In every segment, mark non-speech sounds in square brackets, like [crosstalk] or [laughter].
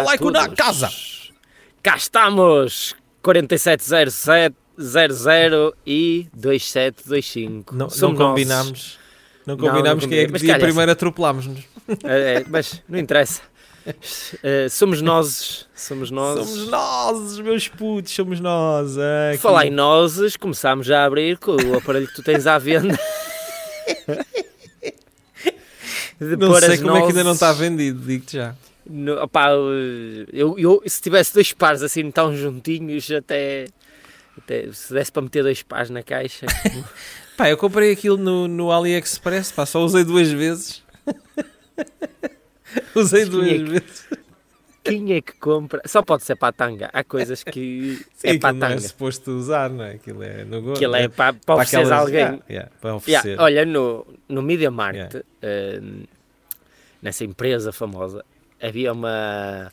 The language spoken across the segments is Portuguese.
A Balaico na casa! Cá estamos! 470700 e 2725. Não, não Somos combinámos. Não combinámos quem é que dia primeiro atropelámos-nos. É, é, mas não interessa. Eh, somos nós. Somos nós. Somos nós, meus putos, somos nós. Aqui. falar em nozes, começámos já a abrir com o aparelho que tu tens à venda. [laughs] Não sei como é que ainda não nozes está vendido, digo-te já. No- opá, eu, eu, se tivesse dois pares assim tão juntinhos, até, até se desse para meter dois pares na caixa. [laughs] Pá, eu comprei aquilo no, no AliExpress, pá, só usei duas vezes. [laughs] usei duas é que- vezes. Quem é que compra? Só pode ser para a tanga. Há coisas que [laughs] Sim, é para a aquilo não é tanga. suposto usar, não é? Aquilo é no. Aquilo é para, para oferecer a aquelas- alguém. Yeah, yeah, para oferecer. Yeah, olha, no, no Media Markt, Yeah. eh, nessa empresa famosa, havia uma,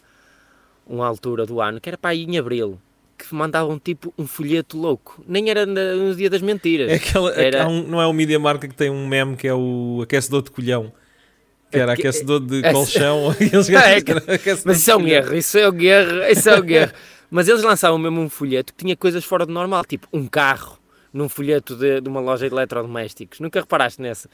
uma altura do ano que era para aí em abril que mandavam tipo um folheto louco. Nem era no dia das mentiras. É aquela, Era- há um- não é o Media Market que tem um meme que é o aquecedor de colhão. Que era É que- aquecedor de é- colchão. [laughs] É, era Mas isso é um erro, isso é um erro, isso é um erro. Mas eles lançavam mesmo um folheto que tinha coisas fora do normal, tipo um carro num folheto de, de uma loja de eletrodomésticos. Nunca reparaste nessa?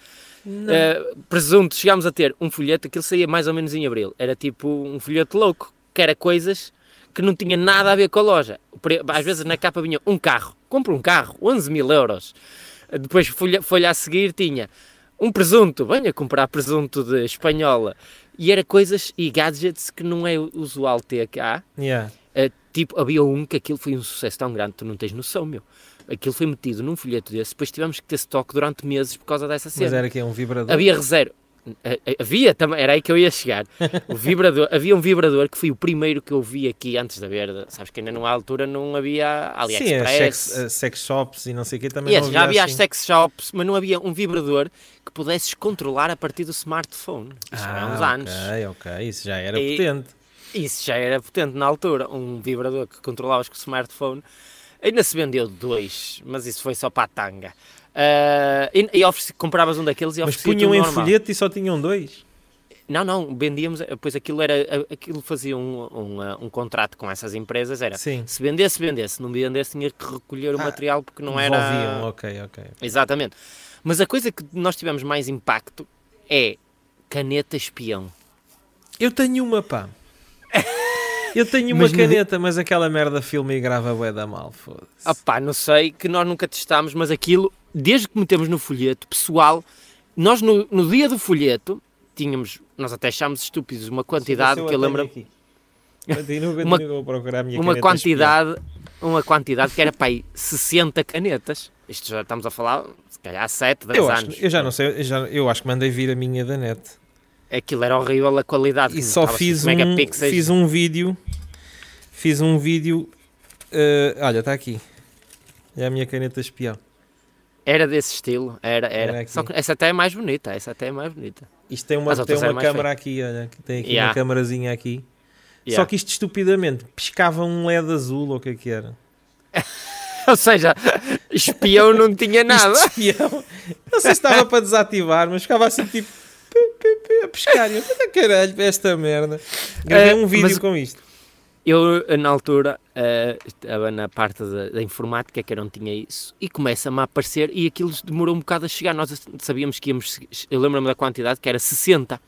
Eh, presunto, chegámos a ter um folheto, aquilo saía mais ou menos em abril. Era tipo um folheto louco, que era coisas que não tinha nada a ver com a loja. Às vezes na capa vinha um carro, compra um carro, 11 mil euros. Eh, Depois folha, folha a seguir tinha um presunto, venha comprar presunto de espanhola. E era coisas e gadgets que não é usual ter cá. Yeah. Eh, tipo, havia um que aquilo foi um sucesso tão grande, tu não tens noção, meu. Aquilo foi metido num folheto desse, depois tivemos que ter stock durante meses por causa dessa cena. Mas era que é um vibrador. Havia reserva. Eh, eh, Havia também, era aí que eu ia chegar. [laughs] O vibrador, havia um vibrador que foi o primeiro que eu vi aqui antes de haver. Sabes que ainda numa altura não havia Sim, AliExpress. as sex, as sex shops e não sei o que também Yes, não já havia as assim. sex shops, mas não havia um vibrador que pudesses controlar a partir do smartphone. Isso já há uns Ah, anos. Ok, ok, isso já era E- potente. Isso já era potente na altura. Um vibrador que controlavas com o smartphone. Ainda se vendeu dois, mas isso foi só para a tanga. Ah, e e ofereci- compravas um daqueles e Mas punham em normal. folheto e só tinham dois. Não, não, vendíamos, pois aquilo era, aquilo fazia um, um, ah, um contrato com essas empresas, era Sim. se vendesse, vendesse, se não vendesse tinha que recolher o Ah, material porque não era... Devolviam, ok, ok. Exatamente. Mas a coisa que nós tivemos mais impacto é caneta espião. Eu tenho uma, pá. Eu tenho uma Mas caneta, mas aquela merda filma e grava bué da mal, foda-se. Ah pá, não sei, que nós nunca testámos, mas aquilo, desde que metemos no folheto, pessoal, nós no, no dia do folheto tínhamos, nós até achámos estúpidos uma quantidade que eu lembro, Continua, Uma- continua, vou procurar a minha uma quantidade, uma quantidade que era para aí 60 canetas. Isto já estamos a falar, se calhar 7, 10 espião. Eu, acho, anos. eu já não sei, eu, já, eu acho que mandei vir a minha da net. Aquilo era horrível a qualidade. E só estava fiz assim, um, fiz um vídeo. Fiz um vídeo. eh, olha, está aqui. É a minha caneta espião. Era desse estilo, era, era. Era aqui. Só que essa até é mais bonita, essa até é mais bonita. Isto tem uma, tem uma câmara aqui, olha. Tem aqui uma Yeah. câmarazinha aqui. Só Yeah. que isto estupidamente piscava um LED azul ou o que é que era. [laughs] Ou seja, espião não tinha nada. Isto espião. Não sei se estava para desativar, mas ficava assim tipo pescar. E Eu, "Puta caralho, esta merda. Gravei Eh, um vídeo mas- com isto. Eu, na altura, eh, estava na parte da, da informática, que eu não tinha isso, e começa-me a aparecer, e aquilo demorou um bocado a chegar. Nós sabíamos que íamos, eu lembro-me da quantidade, que era 60.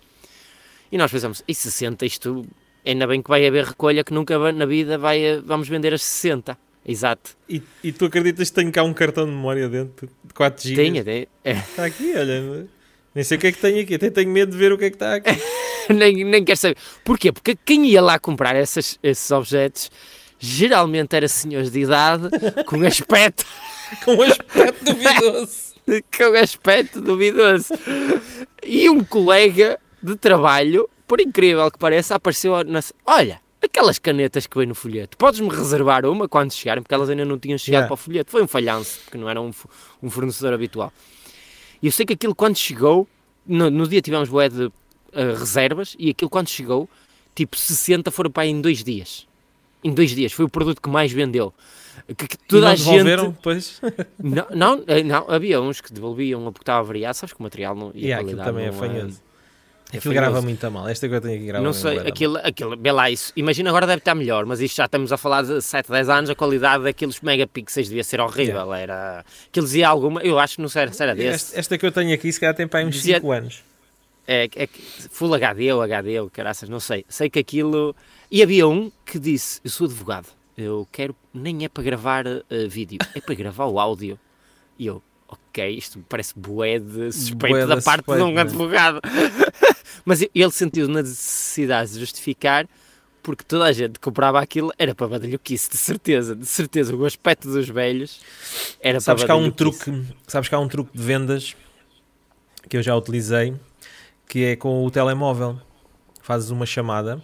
E nós pensamos, e 60, isto, ainda bem que vai haver recolha, que nunca na vida vai, vamos vender as 60. Exato. E, e tu acreditas que tenho cá um cartão de memória dentro de 4 GB? Tinha, tem- é, Está aqui, olha. Nem sei o que é que tem aqui. Até tenho medo de ver o que é que está aqui. [laughs] nem, nem quero saber. Porquê? Porque quem ia lá comprar essas, esses objetos geralmente era senhores de idade com aspecto [laughs] com aspecto duvidoso. [laughs] com aspecto duvidoso. E um colega de trabalho, por incrível que pareça, apareceu na... Olha, aquelas canetas que vem no folheto, podes-me reservar uma quando chegarem, porque elas ainda não tinham chegado Yeah. para o folheto. Foi um falhanço, porque não era um, um fornecedor habitual. E eu sei que aquilo quando chegou, no, no dia tivemos boé de eh, reservas, e aquilo quando chegou, tipo 60 foram para aí em dois dias. Em dois dias, foi o produto que mais vendeu. Que, que toda a gente... depois? Não, não, eh, não, havia uns que devolviam porque estava variado, sabes que o material não, e a aquilo qualidade também é não, É Aquilo grava famoso. muito a mal. Esta que eu tenho aqui grava Não sei, aquilo, aquilo, vê lá isso. Imagina agora deve estar melhor, mas isto já estamos a falar de 7, 10 anos, a qualidade daqueles megapixels devia ser horrível. Era. Aquilo dizia alguma. Eu acho que não sei se era desse. Esta, esta que eu tenho aqui, se calhar tem para aí uns Dizia- 5 anos. É, é que- Full HD ou HD ou caraças, não sei. Sei que aquilo. E havia um que disse: Eu sou advogado, eu quero. Nem é para gravar eh, vídeo, é para gravar o áudio. E eu, ok, isto parece bué de suspeito Bué da da parte de suspeito, um né? advogado. [laughs] Mas ele sentiu na necessidade de justificar. Porque toda a gente que comprava aquilo era para badalhoquice, de certeza, de certeza. O aspecto dos velhos era Sabes que para há um truque, sabes que há um truque de vendas que eu já utilizei, que é com o telemóvel. Fazes uma chamada,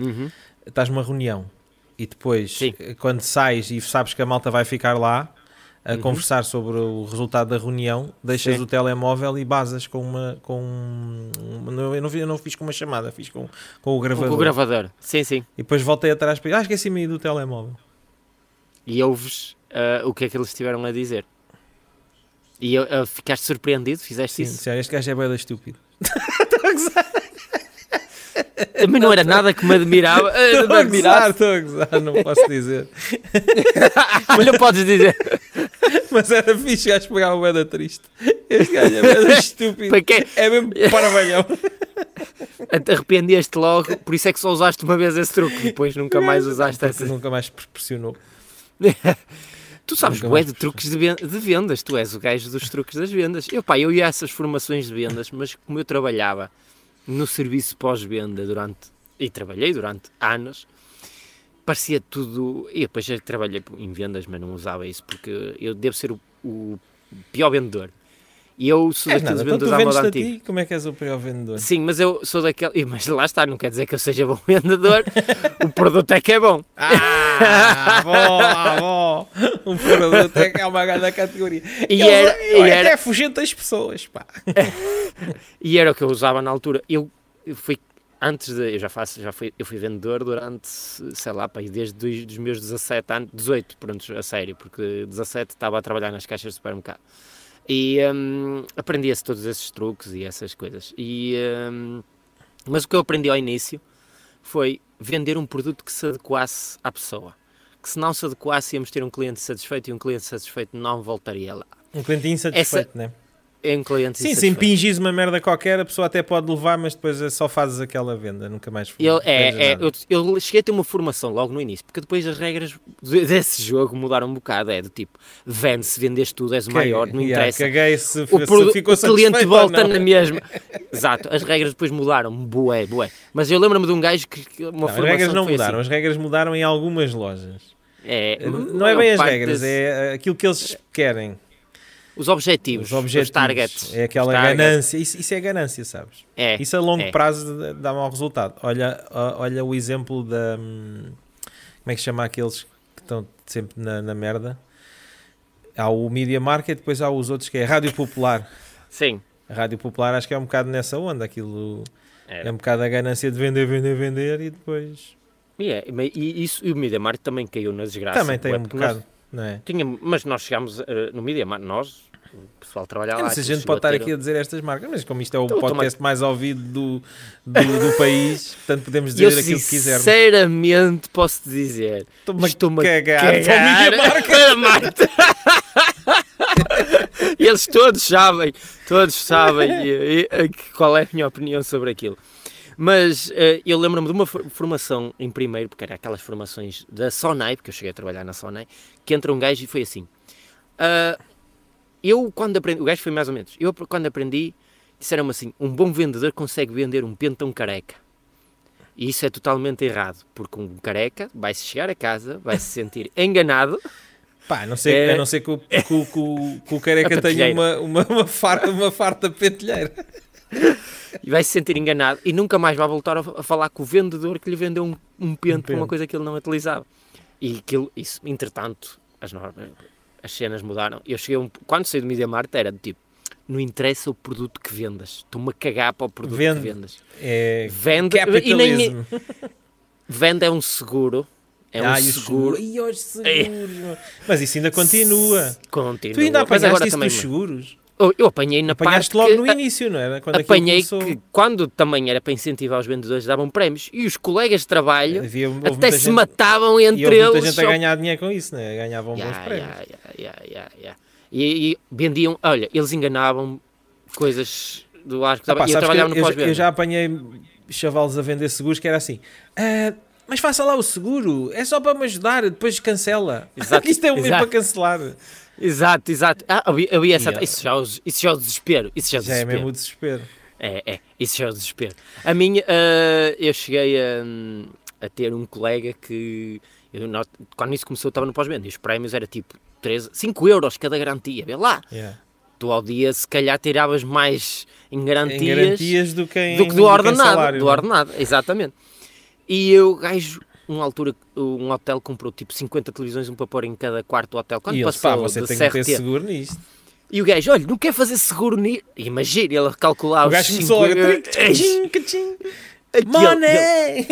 Uhum. estás numa reunião e depois, Sim. eh, quando sais e sabes que a malta vai ficar lá a Uhum. conversar sobre o resultado da reunião, deixas Sim. o telemóvel e basas com uma. Com, um- eu, não, eu não fiz com uma chamada, fiz com, com o gravador. Com o gravador, sim, sim. E depois voltei atrás para. Ah, esqueci-me aí do telemóvel. e ouves ah, o que é que eles estiveram a dizer. E eu, ah, ficaste surpreendido? Fizeste Sim, isso? disseram, este gajo é bem estúpido. [laughs] Também não era nada que me admirava. Estou a gozar, estou a gozar, não posso dizer. [laughs] Mas não podes dizer. Mas era fixe, gajo pegava o da triste. Este gajo é bem [laughs] estúpido. É mesmo parabalhão. Te arrependeste logo, por isso é que só usaste uma vez esse truque, depois nunca mais usaste essa. nunca mais pressionou. [laughs] Tu sabes, bué de truques de de vendas, tu és o gajo dos truques das vendas. Eu, pá, eu ia a essas formações de vendas, mas como eu trabalhava no serviço pós-venda durante, e trabalhei durante anos, parecia tudo, e depois já trabalhei em vendas, mas não usava isso, porque eu devo ser o, o pior vendedor. E eu sou És daqueles nada, vendedores à moda antiga. ti, como é que és o pior vendedor? Sim, mas eu sou daquele. Mas lá está, não quer dizer que eu seja bom [laughs] vendedor. o produto é que é bom. Ah, bom, ah, bom. Um produto é que é uma grande categoria. E Eles- era- e olha, era- até fugente das pessoas, pá. [laughs] E era o que eu usava na altura. Eu, eu fui antes de. Eu já faço, já fui, eu fui vendedor durante, sei lá, pá, desde os, dos meus 17 anos, 18, pronto, a sério, porque 17 estava a trabalhar nas caixas de supermercado. E hum, aprendia-se todos esses truques e essas coisas. E, hum, mas o que eu aprendi ao início foi vender um produto que se adequasse à pessoa. Que se não se adequasse, íamos ter um cliente satisfeito e um cliente satisfeito não voltaria lá. Um cliente insatisfeito, né? É um cliente Sim, se impingis uma merda qualquer, a pessoa até pode levar, mas depois é só fazes aquela venda, nunca mais Eu, é, é, eu, eu cheguei a ter uma formação logo no início, porque depois as regras de- desse jogo mudaram um bocado. É do tipo, vende-se, vendes tudo, és o maior, não yeah, interessa. Caguei se, O, se ficou o cliente volta na mesma. [laughs] Exato, as regras depois mudaram, bué, bué. Mas eu lembro-me de um gajo que, uma Não, as regras não foi mudaram, assim. as regras mudaram em algumas lojas. É, Não é bem as regras, desse- é aquilo que eles querem. Os objetivos, Os objetivos. os targets. é aquela targets. ganância. Isso, isso é ganância, sabes? É, Isso a longo é. prazo dá- mau resultado. Olha, olha o exemplo da. hum, Como é que se chama aqueles que estão sempre na, na merda? Há o Media Market, depois há os outros que é a Rádio Popular. sim. A Rádio Popular acho que é um bocado nessa onda. Aquilo É. é um bocado a ganância de vender, vender, vender e depois. E, é, e isso, e o Media Market também caiu na desgraça. Também tem um porque nós bocado, não é? tinha- mas nós chegámos eh, no Media nós, o pessoal trabalha Eu lá. se a gente pode estar aqui a dizer estas marcas, mas como isto é o Então, podcast mais ouvido do, do, do país, [laughs] portanto podemos E eu dizer aquilo que quisermos. sinceramente posso dizer Estou-me a Estou-me a cagar, cagar para Marta. [laughs] Eles todos sabem, todos sabem qual é a minha opinião sobre aquilo. Mas eh, eu lembro-me de uma for- formação em primeiro, porque era aquelas formações da Sonai, porque eu cheguei a trabalhar na Sonai, que entra um gajo e foi assim. ah, eu quando aprendi, o gajo foi mais ou menos, eu quando aprendi, disseram-me assim, um bom vendedor consegue vender um pentão careca. E isso é totalmente errado, porque um careca vai-se chegar a casa, vai se sentir [laughs] enganado, Pá, a não ser, É- a não ser que, o, que, o- que o- careca [laughs] tenha uma, uma, uma, farta, uma farta pentelheira. E vai se sentir enganado e nunca mais vai voltar a, falar com o vendedor que lhe vendeu um, um pente para uma pente. coisa que ele não utilizava. E aquilo, isso, entretanto, as normas, as cenas mudaram. Eu cheguei um, quando saí do Media Market era do tipo, não interessa o produto que vendas, estou-me a cagar para o produto Vende. que vendas. É Vende, e nem, [laughs] vende é um seguro, é um Ah, e seguro. E os seguros. Mas isso ainda continua. Continua. Tu ainda apanhaste isso também dos seguros? Eu, apanhei na Apanhaste parte logo que, no início, não era? Quando apanhei começou. que quando também era para incentivar os vendedores davam prémios e os colegas de trabalho Havia, até muita se gente- matavam E entre muita eles. gente a só- ganhar dinheiro com isso, né? Ganhavam bons Ya, prémios. ya, ya. E, e vendiam, olha, eles enganavam coisas do ar que Ah, pá, eu que trabalhava no pós-venda. eu já apanhei chavalos a vender seguros que era assim. "Ah, mas faça lá o seguro, é só para me ajudar, depois cancela. [laughs] Exato, Isto é um exato. para cancelar. Exato, exato. Ah, havia, havia essa, Ya. isso, já, é o- isso já é o desespero. Isso já é Já é desespero. mesmo o desespero. É, é, isso já é o desespero. A minha, ah, eu cheguei a, a ter um colega que, eu quando isso começou, eu estava no pós-venda e os prémios era tipo 13, 5 euros cada garantia, vê lá. Yeah. Tu ao dia, se calhar, tiravas mais em garantias, Em garantias do que em, do que do em ordenado. salário, do é? ordenado, exatamente. E eu, gajo, uma altura, um hotel comprou tipo 50 televisões, um para pôr em cada quarto do hotel. Quando E eles, passou pá, você tem que ter CRT. seguro nisto. E o gajo, olha, não quer fazer seguro nisso. Imagina, ele calcular O os gajo começou a E ele- Money!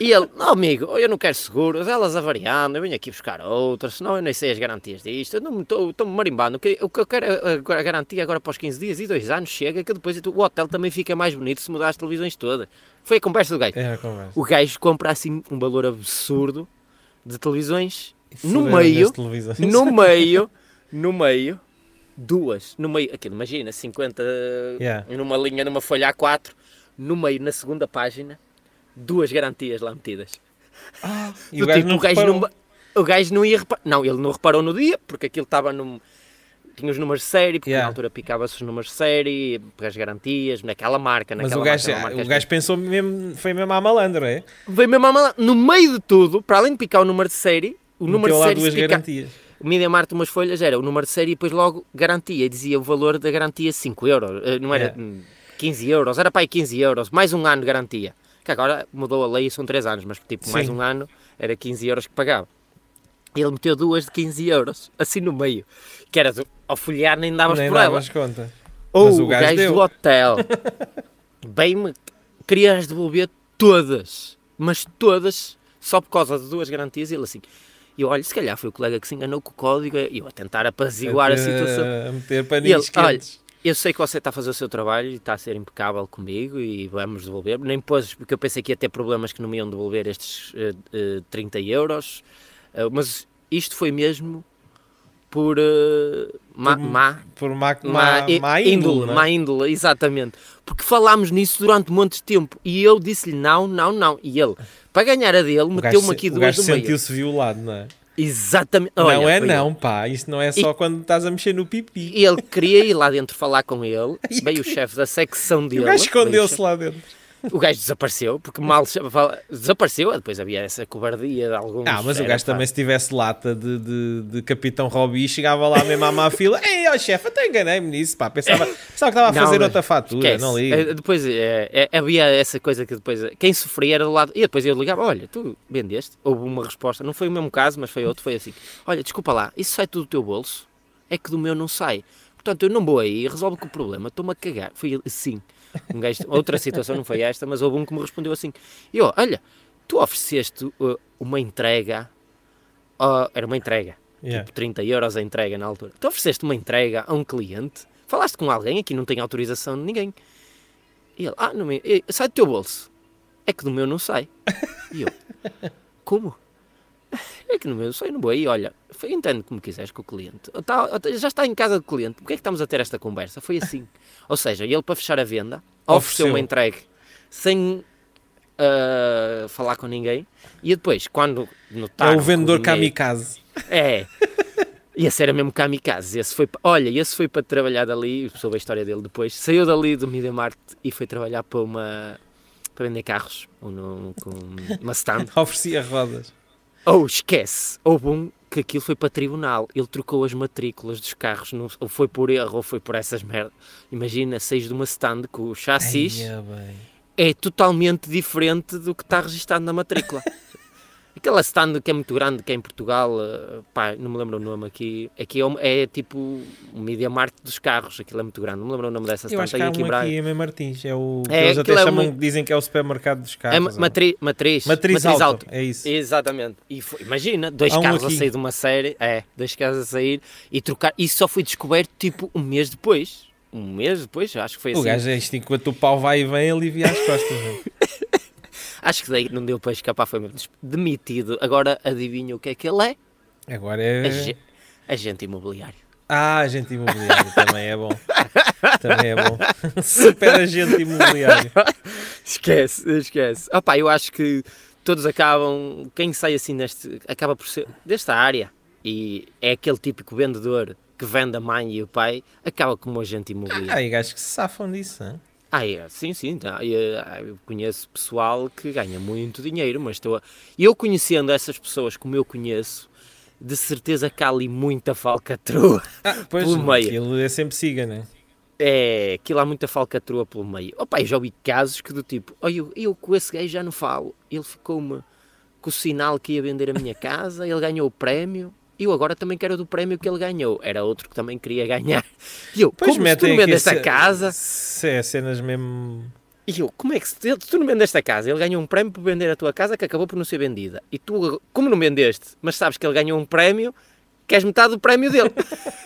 E ele, não amigo, eu não quero seguros, elas avariando, eu venho aqui buscar outras, senão eu nem sei as garantias disto, eu não estou-me marimbando, o que, eu quero é agora, a garantia agora para os 15 dias e 2 anos chega, que depois o hotel também fica mais bonito se mudar as televisões todas. Foi a conversa do gajo. É conversa. O gajo compra assim um valor absurdo de televisões, no meio, televisões. no [laughs] meio, no meio, duas, no meio, aquilo, imagina, 50 Yeah. numa linha, numa folha A4, no meio, na segunda página, duas garantias lá metidas. E Do o tipo, não o, gajo não, o gajo não ia reparar. Não, ele não reparou no dia, porque aquilo estava num. Tinha os números de série, porque Yeah. na altura picava-se os números de série, as garantias, naquela marca, Mas naquela o gajo, marca, marca o gajo pensou mesmo, foi mesmo à malandra, é? Veio mesmo à mala- no meio de tudo, para além de picar o número de série, o número de série duas pica- garantias. O Media Mart, umas folhas, era o número de série e depois logo garantia. E dizia o valor da garantia 5 euros. eh, Não era Yeah. hum, 15 euros, era para aí 15 euros. Mais um ano de garantia. Que agora mudou a lei e são 3 anos, mas tipo, mais Sim. um ano era 15 euros que pagava. Ele meteu duas de 15 euros, assim no meio. Que era, do- ao folhear nem davas Nem por ela. davas conta. Ou Mas o o gajo gajo, deu. do hotel. [laughs] Bem-me, queria as devolver todas. Mas todas, só por causa de duas garantias. E ele assim, e eu, olha, se calhar foi o colega que se enganou com o código. E eu a tentar apaziguar a meter- situação. A meter E paninhos ele, olha. Eu sei que você está a fazer o seu trabalho e está a ser impecável comigo e vamos devolver. Nem pôs, porque eu pensei que ia ter problemas que não me iam devolver estes eh, eh, 30 euros. Eh, mas isto foi mesmo por eh, má, Por má, Por má, má, má, índole, índole, não é? má índole, exatamente. Porque falámos nisso durante um monte de tempo e eu disse-lhe não, não, não. E ele, para ganhar a dele, meteu-me aqui duas do meio. sentiu-se violado, não é? Exatamente. não Olha, é foi não, pá. Isto não é só quando estás a mexer no pipi. E ele queria ir lá dentro falar com ele. Veio o chefe da secção E dele. o gajo escondeu-se lá dentro. O gajo desapareceu, porque mal desapareceu. Depois havia essa cobardia de alguns. Ah, mas o gajo pá. também, se tivesse lata de, de, de Capitão Robbie, chegava lá mesmo à má fila. Ei, ó chefe, até enganei-me nisso, pá. Pensava, pensava que estava a Não, fazer mas outra fatura, Esquece. não liga. Eh, Depois eh, eh, havia essa coisa que depois quem sofria era do lado. E depois eu ligava: Olha, tu vendeste? Houve uma resposta, não foi o mesmo caso, mas foi outro. Foi assim: Olha, desculpa lá, isso sai tudo do teu bolso? É que do meu não sai. Portanto, eu não vou aí, resolve com o problema, estou-me a cagar. Foi assim. Um gajo, outra situação não foi esta, mas houve um que me respondeu assim: e eu, olha, tu ofereceste uh, uma entrega, uh, era uma entrega, Yeah. tipo 30 euros a entrega na altura. Tu ofereceste uma entrega a um cliente, falaste com alguém, aqui não tem autorização de ninguém. E ele, ah, não me, eh, sai do teu bolso. É que do meu não sai. E eu, como? É que no meu sai, não vou aí, olha, entende como quiseres com o cliente. Tá- já está em casa do cliente, porque é que estamos a ter esta conversa? Foi assim. [laughs] Ou seja, ele para fechar a venda, ofereceu uma entrega sem ah, falar com ninguém, e depois, quando É notaram o vendedor ninguém- kamikaze. [laughs] é. E esse era mesmo kamikaze. Esse foi, olha, esse foi para trabalhar dali, soube a história dele depois, saiu dali do Media Market e foi trabalhar para uma. para vender carros, ou num- com uma stand. [laughs] Oferecia rodas. Ou esquece, houve um que aquilo foi para tribunal. Ele trocou as matrículas dos carros, não- ou foi por erro, ou foi por essas merdas. Imagina, saís de uma stand com o chassis Ai, é é totalmente diferente do que está registado na matrícula. [laughs] Aquela stand que é muito grande, que é em Portugal, eh, pá, não me lembro o nome aqui. Aqui é, um- é tipo o Media Market dos carros, aquilo é muito grande, não me lembro o nome dessa Eu stand. acho que há aqui um aqui em Martins. É o É, eles até é chamam, uma- dizem que é o supermercado dos É carros. ou- matri- matriz, Matriz, alto, É isso. Exatamente. E foi- imagina, dois um carros aqui. a sair de uma série, é, dois carros a sair e trocar. Isso só foi descoberto tipo um mês depois. Um mês depois, acho que foi O assim. gajo é isto enquanto o pau vai e vem, alivia as costas. [laughs] Acho que daí não deu para escapar, foi mesmo demitido. Agora adivinha o que é que ele é? Agora é. Age- Agente imobiliário. Ah, agente imobiliário também é bom. Também é bom. [laughs] Super agente imobiliário. [laughs] Esquece, esquece. Opa, eu acho que todos acabam, quem sai assim neste, acaba por ser desta área e é aquele típico vendedor que vende a mãe e o pai, acaba como agente imobiliário. Ah, e gajos que se safam disso. hein? Ah, é, sim, sim. tá. Eu, eu conheço pessoal que ganha muito dinheiro, mas estou a... eu conhecendo essas pessoas como eu conheço, de certeza que há ali muita falcatrua. Ah, pois, Pelo meio. aquilo é sempre siga, né? É, aquilo há muita falcatrua pelo meio. Opa, eu já ouvi casos que do tipo, "Olha, eu, eu com esse gajo já não falo. Ele ficou-me com o sinal que ia vender a minha casa, ele ganhou o prémio. E eu agora também quero do prémio que ele ganhou. Era outro que também queria ganhar. [laughs] E eu, como se tu não vendes esta casa... é, cenas mesmo. E eu, como é que se, tu não vendeste a casa, ele ganhou um prémio por vender a tua casa que acabou por não ser vendida. E tu, como não vendeste, mas sabes que ele ganhou um prémio, queres metade do prémio dele.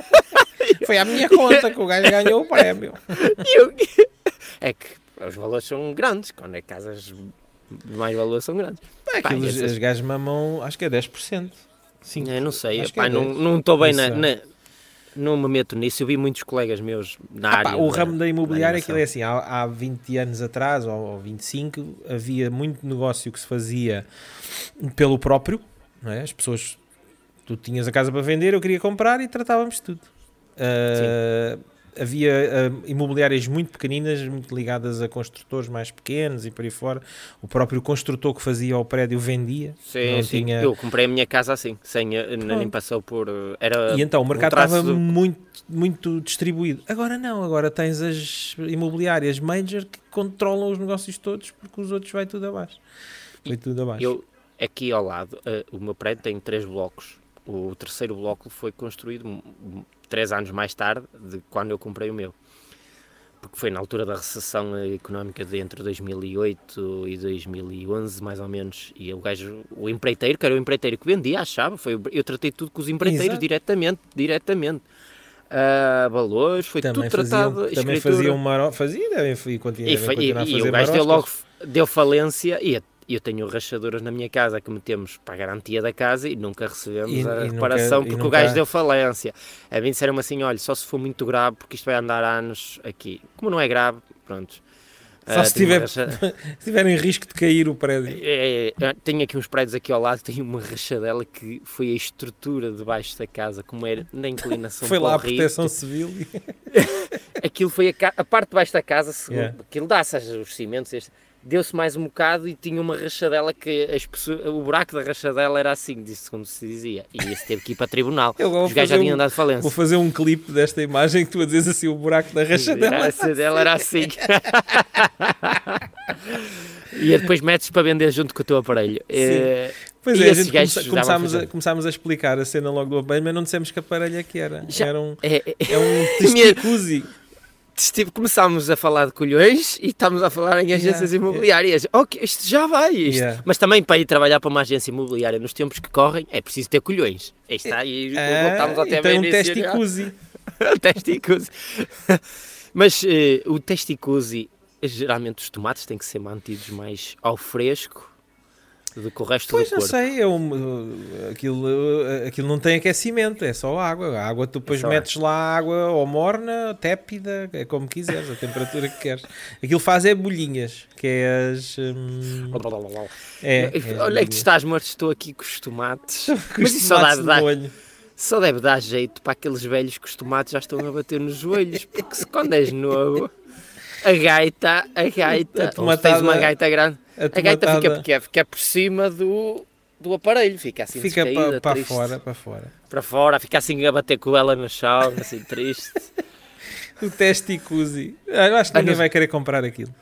[laughs] Foi à minha conta que o gajo ganhou o prémio. [laughs] E eu, é que os valores são grandes, quando é casas de mais valor são grandes. Pá, Pá, aquilo, essas- Os gajos mamam, acho que é 10%. Sim. Eu não sei, Acho que pá, é não estou bem na, na- Não me meto nisso. Eu vi muitos colegas meus na Ah, área. pá, o da- ramo da imobiliária, aquilo é assim, há, há 20 anos atrás, ou, ou 25, havia muito negócio que se fazia pelo próprio, não é? As pessoas, tu tinhas a casa para vender, eu queria comprar e tratávamos de tudo. Ah, havia ah, imobiliárias muito pequeninas, muito ligadas a construtores mais pequenos e por aí fora. O próprio construtor que fazia o prédio vendia. Sim, sim. tinha- Eu comprei a minha casa assim, sem, eh, nem Pronto. passou por. eh, Era E então o um mercado traço estava do- muito, muito distribuído. Agora não, agora tens as imobiliárias major que controlam os negócios todos porque os outros vai tudo abaixo. Vai tudo abaixo. Eu, aqui ao lado, eh, o meu prédio tem três blocos. O terceiro bloco foi construído três anos mais tarde de quando eu comprei o meu. Porque foi na altura da recessão económica de entre 2008 e 2011, mais ou menos. E o gajo, o empreiteiro, que era o empreiteiro que vendia, achava, foi, eu tratei tudo com os empreiteiros Exato. diretamente, diretamente. Ah, valores, foi também tudo tratado. faziam, também escritura. faziam maro... fazia devem, e continua, E, devem fa- e- continuar a e fazer o gajo deu logo deu falência e e eu tenho rachaduras na minha casa que metemos para a garantia da casa e nunca recebemos E- a e reparação nunca- porque o nunca- gajo deu falência. A mim disseram assim: olha, só se for muito grave, porque isto vai andar anos aqui. Como não é grave, pronto. Só Ah, se tiver- racha- [laughs] Se tiverem risco de cair o prédio. É, é, tenho aqui uns prédios aqui ao lado, tenho uma rachadela que foi a estrutura debaixo da casa, como era na inclinação Foi lá a o rio. proteção [laughs] civil. aquilo foi a, ca- a parte de baixo da casa, Yeah. aquilo dá-se os cimentos, este- deu-se mais um bocado e tinha uma rachadela que espesso- o buraco da rachadela era assim, disse como se dizia. E esse teve que ir para tribunal. [laughs] Os gajos já tinham um- dado falência. Vou fazer um clipe desta imagem que tu a dizes assim o buraco da A rachadela. rachadela era assim. e depois metes para vender junto com o teu aparelho. Eh, Pois E é, a gente davam começámos, a, começámos a explicar a cena logo do aparelho, mas não dissemos que aparelho é que era. Já- Era um, é- é- é um [laughs] testicuzi. Tipo, começámos a falar de colhões e estamos a falar em agências Yeah, imobiliárias. Ok, isto já vai. Isto. Yeah. Mas também para ir trabalhar para uma agência imobiliária nos tempos que correm é preciso ter colhões. Aí está, e voltamos Ah, até e tem um bem inicial. testicuzi. o testicuzi. Mas eh, o testicuzi, geralmente os tomates têm que ser mantidos mais ao fresco do que o resto Pois do não corpo. sei, é um, aquilo, aquilo não tem aquecimento, é só água. A água tu depois só metes lá água ou morna, tépida, é como quiseres, a temperatura que queres. Aquilo faz é bolhinhas, que é as. hum, [laughs] é, é Olha que tu estás morto, estou aqui com os tomates. [laughs] Mas isso só dar, olho. Só deve dar jeito para aqueles velhos que os tomates já estão a bater nos joelhos, porque se quando és novo, a gaita, a gaita, A ou se tens tomatada- uma gaita grande, A, a gaita fica porque fica por cima do, do aparelho, fica assim fica descaída, para, para fora, para fora. para fora, fica assim a bater com ela no chão, assim triste. [laughs] O testicuzi. Ah, Eu acho que Ah, ninguém vai querer comprar aquilo.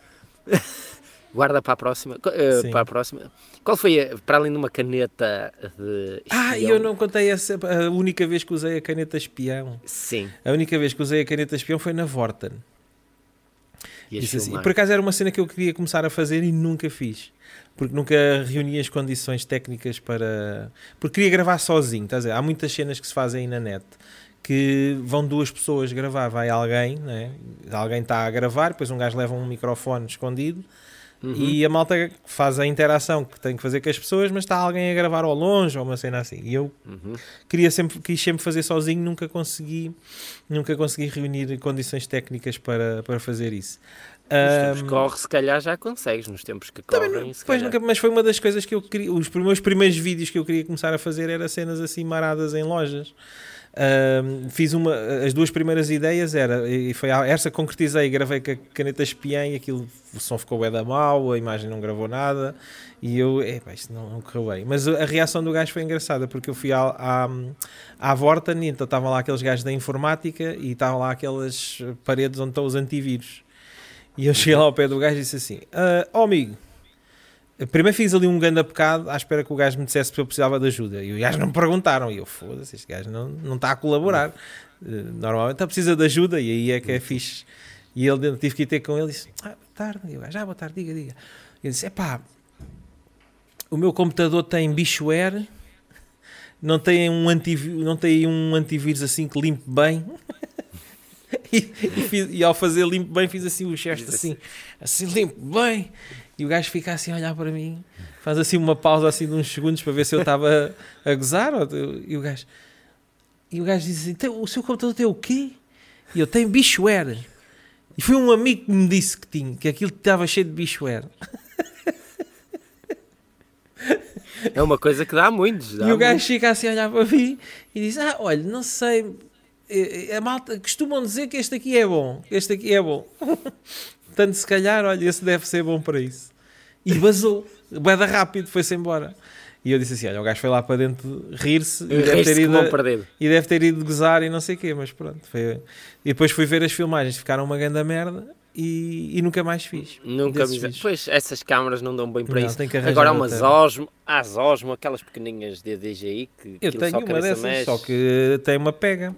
[laughs] Guarda para a próxima. Sim. para a próxima. Qual foi, a- para além de uma caneta de Ah, e espião? eu não contei essa. A única vez que usei a caneta espião. Sim. A única vez que usei a caneta espião foi na Vorten. Disse assim. filmar. Por acaso era uma cena que eu queria começar a fazer e nunca fiz. Porque nunca reuni as condições técnicas para. Porque queria gravar sozinho, estás a ver? Há muitas cenas que se fazem aí na net que vão duas pessoas gravar. Vai alguém, né? alguém está a gravar, depois um gajo leva um microfone escondido Uhum. e a malta faz a interação que tem que fazer com as pessoas, mas está alguém a gravar ao longe ou uma cena assim. E eu Uhum. queria sempre, quis sempre fazer sozinho, nunca consegui, nunca consegui reunir condições técnicas para, para fazer isso. Nos tempos que corre, se calhar já consegues. Nos tempos que correm, pois nunca- mas foi uma das coisas que eu queria. Os meus primeiros vídeos que eu queria começar a fazer era cenas assim maradas em lojas. Fiz uma, as duas primeiras ideias era, e foi essa concretizei, gravei com a caneta espiã e aquilo, o som ficou bué da mal, a imagem não gravou nada e eu, epá, isto não, não correu bem. Mas a reação do gajo foi engraçada porque eu fui à, à, à Vorten e então estavam lá aqueles gajos da informática e estavam lá aquelas paredes onde estão os antivírus. E eu cheguei lá ao pé do gajo e disse assim: "Ah, Ó amigo, primeiro fiz ali um grande pecado à espera que o gajo me dissesse que eu precisava de ajuda. E os gajos não me perguntaram. E eu, foda-se, este gajo não, não está a colaborar. Eh, Normalmente ele precisa de ajuda e aí é que é fixe. E ele tive que ir ter com ele e disse: Ah, boa tarde. E o gajo, ah, boa tarde, diga, diga. E eu disse: Epá, o meu computador tem bichware, não tem um, não tem um antivírus assim que limpe bem. [laughs] e, e fiz- e ao fazer limpo bem, fiz assim o gesto assim, assim, limpo bem. E o gajo fica assim a olhar para mim, faz assim uma pausa assim de uns segundos para ver se eu estava a, gozar. ou- e o gajo, e o gajo diz assim: "Tem- O seu computador tem o quê? E eu tenho bichware. E foi um amigo que me disse que tinha, que aquilo estava cheio de bichware. É uma coisa que dá muitos. Dá E o gajo muitos. fica assim a olhar para mim e diz: Ah, olha, não sei. eh, eh, A malta costumam dizer que este aqui é bom, este aqui é bom. [laughs] Portanto, se calhar, olha, esse deve ser bom para isso. E vazou, bada rápido, foi-se embora. E eu disse assim: Olha, o gajo foi lá para dentro rir-se e, deve Riste ter ido e deve ter ido gozar e não sei o quê, mas pronto. Foi... E depois fui ver as filmagens, ficaram uma grande merda e, e nunca mais fiz. Nunca me... vídeos. Pois, essas câmaras não dão bem para Não, isso. Agora há umas. Osmo, as Osmo, aquelas pequenininhas de DJI que Eu tenho só uma dessas, só que tem uma pega.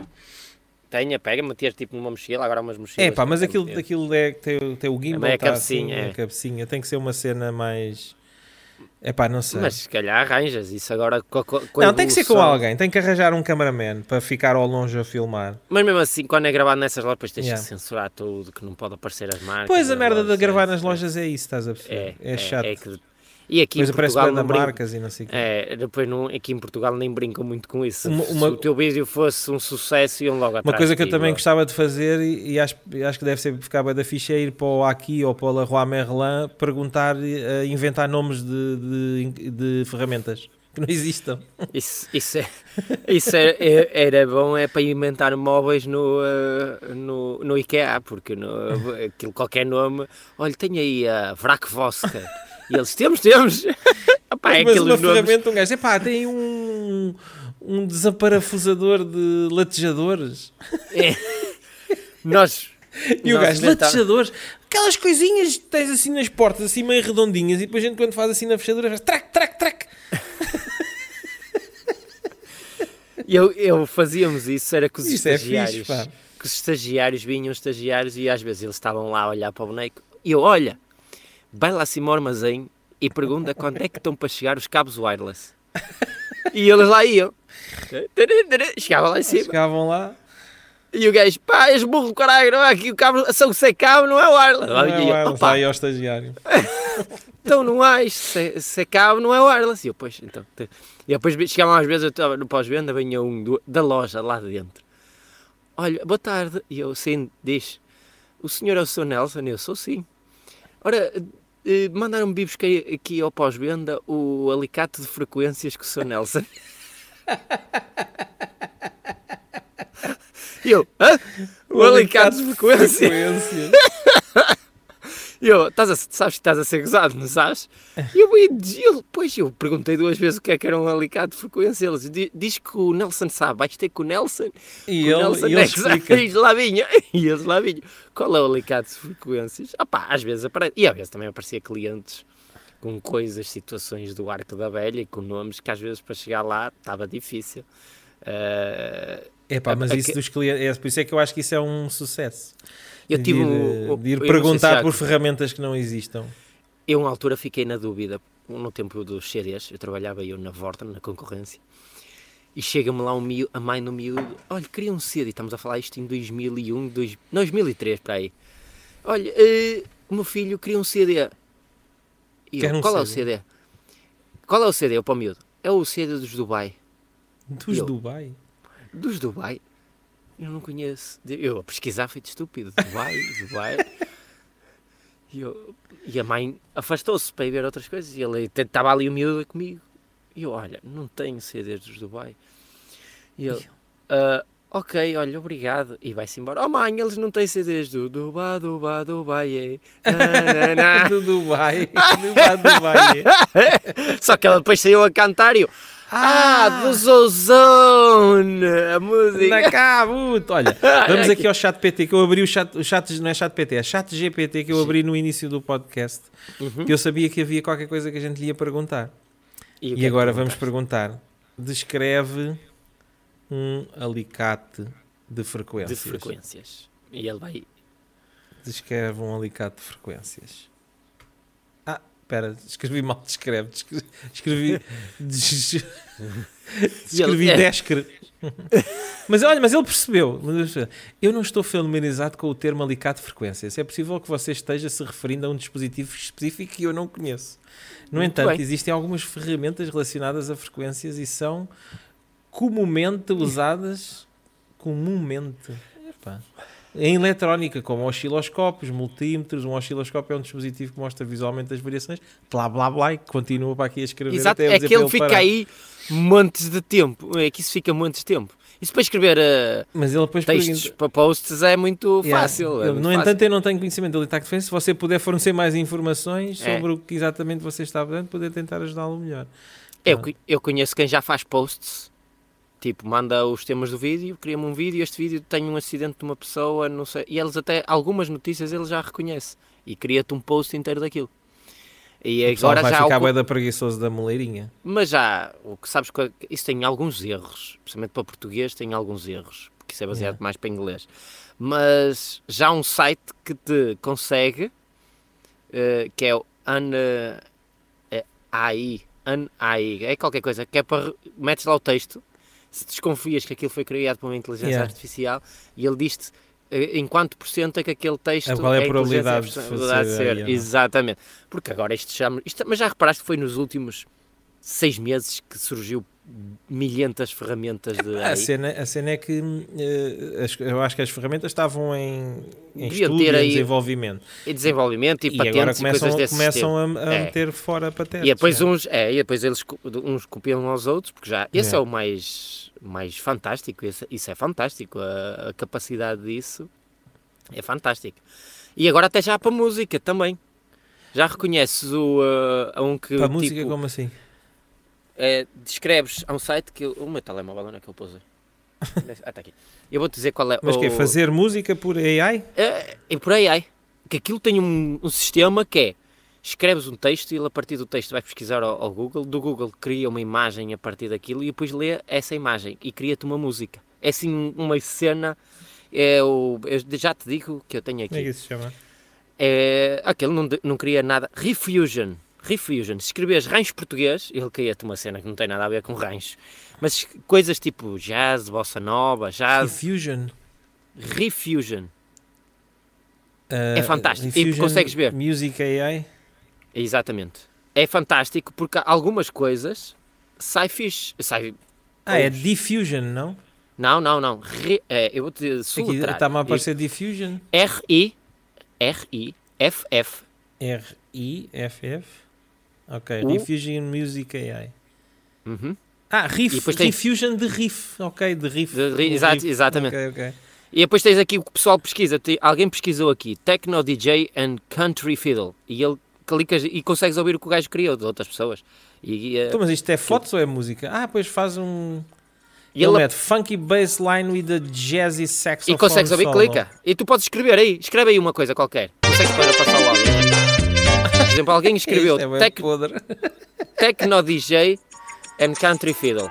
Tenha, pega, meter tipo numa mochila, agora umas mochilas. É pá, mas aquilo, meter. aquilo é, tem, tem o gimbal, é tá cabecinha, assim, é. a cabecinha. Tem que ser uma cena mais... É pá, não sei. Mas se calhar arranjas isso agora com a, com a não, tem que ser com evolução. alguém. Tem que arranjar um cameraman para ficar ao longe a filmar. Mas mesmo assim, quando é gravado nessas lojas, depois tens Yeah. que censurar tudo, que não pode aparecer as marcas. Pois, a merda de gravar é, nas é. lojas é isso, estás a perceber? É, chato. é que- E aqui Depois em Portugal não marcas e não sei. É, depois não, aqui em Portugal nem brincam muito com isso. Uma- Se uma- o teu vídeo fosse um sucesso, iam logo atrás. Uma coisa que eu também gostava de fazer e, e acho, e acho que deve ser ficar bem da ficha é ir para o Aqui ou para o Leroy Merlin perguntar, eh, inventar nomes de, de, de ferramentas [laughs] que não existam. Isso, isso, é, isso é- é- era bom é para inventar móveis no, eh, no, no IKEA, porque no, aquilo qualquer nome. Olha, tem aí a Vrac Voska. E eles, temos, temos. [laughs] Epá, é Mas uma nomes. ferramenta, um gajo, epá, tem um, um desaparafusador de latejadores. É. Nós. E o gajo, latejadores, aquelas coisinhas que tens assim nas portas, assim meio redondinhas, e depois a gente quando faz assim na fechadura faz trac, trac, trac. [laughs] Eu, eu fazíamos isso, era com os Isso é estagiários. fixe, pá. que os estagiários vinham os estagiários e às vezes eles estavam lá a olhar para o boneco e eu, olha, vai lá acima ao armazém e pergunta [laughs] quando é que estão para chegar os cabos wireless. E eles lá iam. Chegava lá em cima. Chegavam lá, E o gajo, pá, és burro, caralho, não é aqui o cabo, só que se é cabo não é wireless. não é wireless, "Opa, aí ao estagiário. [laughs] então não há, isto, se, se cabo não é wireless. E eu, pois, então. E depois chegavam às vezes, eu estava no pós-venda, vinha um do- da loja lá de dentro. Olha, boa tarde. E eu, sim, diz, o senhor é o Sr. Nelson? E eu, sou sim. Ora, mandaram-me vir buscar aqui ao pós-venda o alicate de frequências com o Sr. Nelson. [laughs] E eu, hã? O alicate de frequências? frequências. [laughs] E E eu, estás a, sabes que estás a ser gozado, não sabes? E eu, e ele, pois, eu perguntei duas vezes o que é que era um alicate de frequência. Eles di- diz que o Nelson sabe, vais ter com o Nelson. E o ele, Nelson e ele é explica. E lá vinha, [laughs] e eles lá vinham. Qual é o alicate de frequências? Ah pá, às vezes aparece. E às vezes também aparecia clientes com coisas, situações do Arco da Velha e com nomes que às vezes para chegar lá estava difícil. Ah, Epá, mas É isso que- dos clientes, é por isso é que eu acho que isso é um sucesso. Eu de tive ir, um- eh, de ir eu perguntar por ferramentas que não existam. Eu, uma altura, fiquei na dúvida, no tempo dos CDs, eu trabalhava eu na Vorten, na concorrência, e chega-me lá um miúdo, a mãe do miúdo, olha, queria um CD, estamos a falar isto em 2001, dois, 2003, para aí. Olha, eh, o meu filho queria um CD. E eu, um qual é o CD? CD? Qual é o CD, para o miúdo? É o CD dos Dubai. Dos Eu. Dubai. Dos Dubai? Eu não conheço. Eu a pesquisar feito estúpido. Dubai, Dubai. E, eu- e a mãe afastou-se para ir ver outras coisas e ele estava ali o miúdo comigo. E eu, olha, não tenho CDs dos Dubai. E ele, "Ah, ok, olha, obrigado. E vai-se embora. Oh mãe, eles não têm CDs do Dubai, Dubai, Dubai. é. Na, na, na." Do Dubai. Dubai, Dubai. Só que ela depois saiu a cantar e eu, ah, dos Ozone, a música. Na cabuto. Olha, [laughs] vamos aqui ao chat PT, que eu abri o chat, o chat não é chat PT, é chat GPT que eu abri no início do podcast, Uhum. que eu sabia que havia qualquer coisa que a gente lhe ia perguntar. que E é agora vamos perguntar. Descreve um alicate de frequências. de frequências. E ele vai. Descreve um alicate de frequências. Espera, escrevi mal, descreve. descre- Escrevi. [laughs] des- Escrevi é. descre. Mas olha, mas ele percebeu. Eu não estou familiarizado com o termo alicate de frequências. É possível que você esteja se referindo a um dispositivo específico que eu não conheço. No Muito entanto, bem. existem algumas ferramentas relacionadas a frequências e são comumente usadas comumente Epá. Em eletrónica, como osciloscópios, multímetros. Um osciloscópio é um dispositivo que mostra visualmente as variações, blá blá blá, e continua para aqui a escrever. Exato, é que ele fica parar. aí montes de tempo. É que isso fica montes de tempo. Isso para escrever eh, Mas ele depois textos pergunta- para posts é muito Yeah. fácil. é muito no fácil. entanto, eu não tenho conhecimento do Litac Defense. Se você puder fornecer mais informações É. sobre o que exatamente você está fazendo, poder tentar ajudá-lo melhor. eu, eu conheço quem já faz posts. Tipo, manda os temas do vídeo, cria-me um vídeo, este vídeo tem um acidente de uma pessoa, não sei. E eles até, algumas notícias ele já reconhece. E cria-te um post inteiro daquilo. E O agora vai já ficar o co- bué da preguiçoso da moleirinha. Mas já, o que sabes que isso tem alguns erros, principalmente para português tem alguns erros, porque isso é baseado Yeah. mais para inglês. Mas já há um site que te consegue, eh, que é o An, eh, é AI, An AI, é qualquer coisa, que é para, metes lá o texto, se desconfias que aquilo foi criado por uma inteligência Yeah. artificial, e ele diz-te eh, em quanto por cento é que aquele texto É, qual é a inteligência probabilidade de de ser. aí? Exatamente. Porque agora isto chama. Isto, mas já reparaste que foi nos últimos seis meses que surgiu milhentas ferramentas de A cena, a cena é que eh, as- eu acho que as ferramentas estavam em, em estudo ter e em aí desenvolvimento. E desenvolvimento e, E agora patentes e começam, coisas desse começam a, a É. meter fora patentes. E depois é. uns, é, e depois eles uns copiam aos outros, porque já esse É. é o mais, mais fantástico, esse- isso é fantástico, a, a capacidade disso é fantástico. E agora até já para música também. Já reconheces o, uh, a um que Para a tipo, música, como assim? É, descreves a um site que eu- o meu telemóvel onde é que eu pus? [laughs] Ah, está aqui. Eu vou-te dizer qual é Mas o... que é fazer música por AI? É, é por ai. Que aquilo tem um, um sistema que é escreves um texto e ele a partir do texto vai pesquisar ao, ao Google, do Google cria uma imagem a partir daquilo e depois lê essa imagem e cria-te uma música. É assim uma cena, é o, eu já te digo que eu tenho Como é que aqui. se chama? É, aquele não, não cria nada. Refusion. Refusion. Se escreveres rancho português, ele cria-te uma cena que não tem nada a ver com rancho. Mas coisas tipo jazz, bossa nova, jazz, Fusion. Refusion. Uh, fantástico. E Fusion consegues ver? Music AI. Exatamente. É fantástico porque algumas coisas sai fixe. Sai... Ah, é. Diffusion, não? Não, não, não. Re... É, eu Aqui soletrar. está-me a aparecer Diffusion. R-I R-I-F-F R-I-F-F. Ok, U. Diffusion Music AI. uhum. Ah, riff, tem- Diffusion de riff. Ok, de riff. De exato- riff. exatamente. Ok, ok. E depois tens aqui o que o pessoal pesquisa. Alguém pesquisou aqui Techno DJ and Country Fiddle. E ele clicas e consegues ouvir o que o gajo criou de outras pessoas. E, eh, Então, mas isto é fotos ou é música? Ah, pois faz um. e ele ele mete funky bass line with a jazzy saxophone. E consegues ouvir, solo. clica. E tu podes escrever aí, escreve aí uma coisa qualquer. Consegues para passar o áudio. Por exemplo, alguém escreveu é tec. Techno DJ and Country Fiddle.